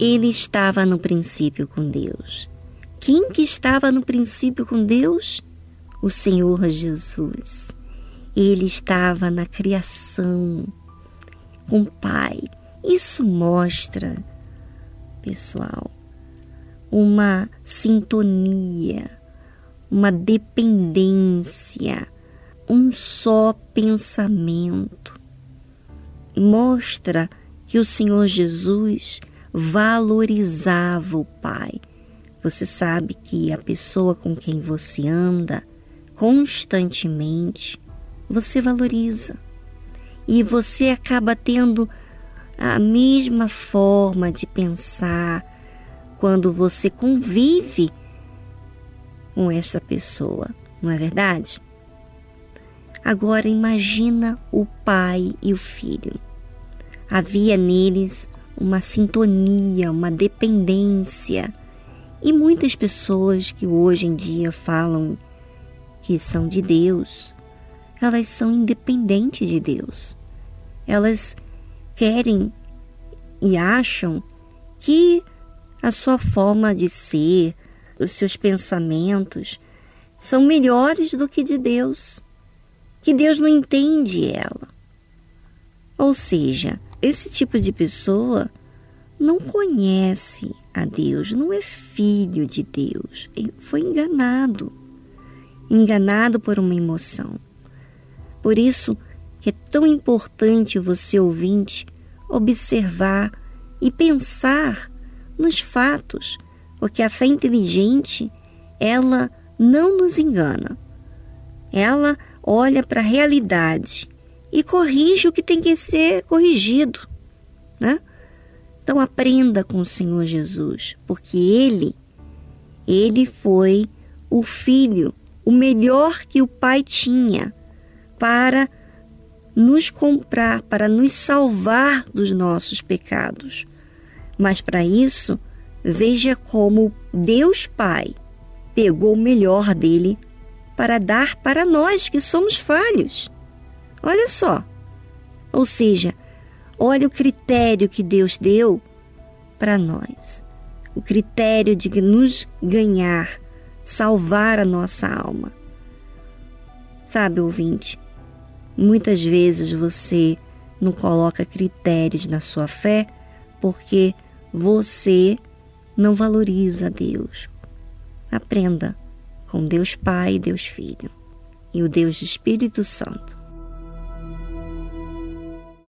Ele estava no princípio com Deus. Quem que estava no princípio com Deus? O Senhor Jesus. Ele estava na criação com o Pai. Isso mostra, pessoal, uma sintonia, uma dependência, um só pensamento. Mostra que o Senhor Jesus valorizava o pai. Você sabe que a pessoa com quem você anda constantemente, você valoriza. E você acaba tendo a mesma forma de pensar quando você convive com essa pessoa, não é verdade? Agora imagina o pai e o filho. Havia neles uma sintonia, uma dependência. E muitas pessoas que hoje em dia falam que são de Deus, elas são independentes de Deus. Elas querem e acham que a sua forma de ser, os seus pensamentos são melhores do que de Deus, que Deus não entende ela. Ou seja, esse tipo de pessoa não conhece a Deus, não é filho de Deus, foi enganado, enganado por uma emoção. Por isso que é tão importante você ouvinte observar e pensar nos fatos, porque a fé inteligente, ela não nos engana. Ela olha para a realidade e corrige o que tem que ser corrigido, né? Então aprenda com o Senhor Jesus, porque ele ele foi o filho, o melhor que o pai tinha para nos comprar, para nos salvar dos nossos pecados. Mas para isso, veja como Deus Pai pegou o melhor dele para dar para nós que somos falhos. Olha só. Ou seja, olha o critério que Deus deu para nós. O critério de nos ganhar, salvar a nossa alma. Sabe, ouvinte, muitas vezes você não coloca critérios na sua fé porque você não valoriza Deus. Aprenda com Deus Pai Deus Filho e o Deus Espírito Santo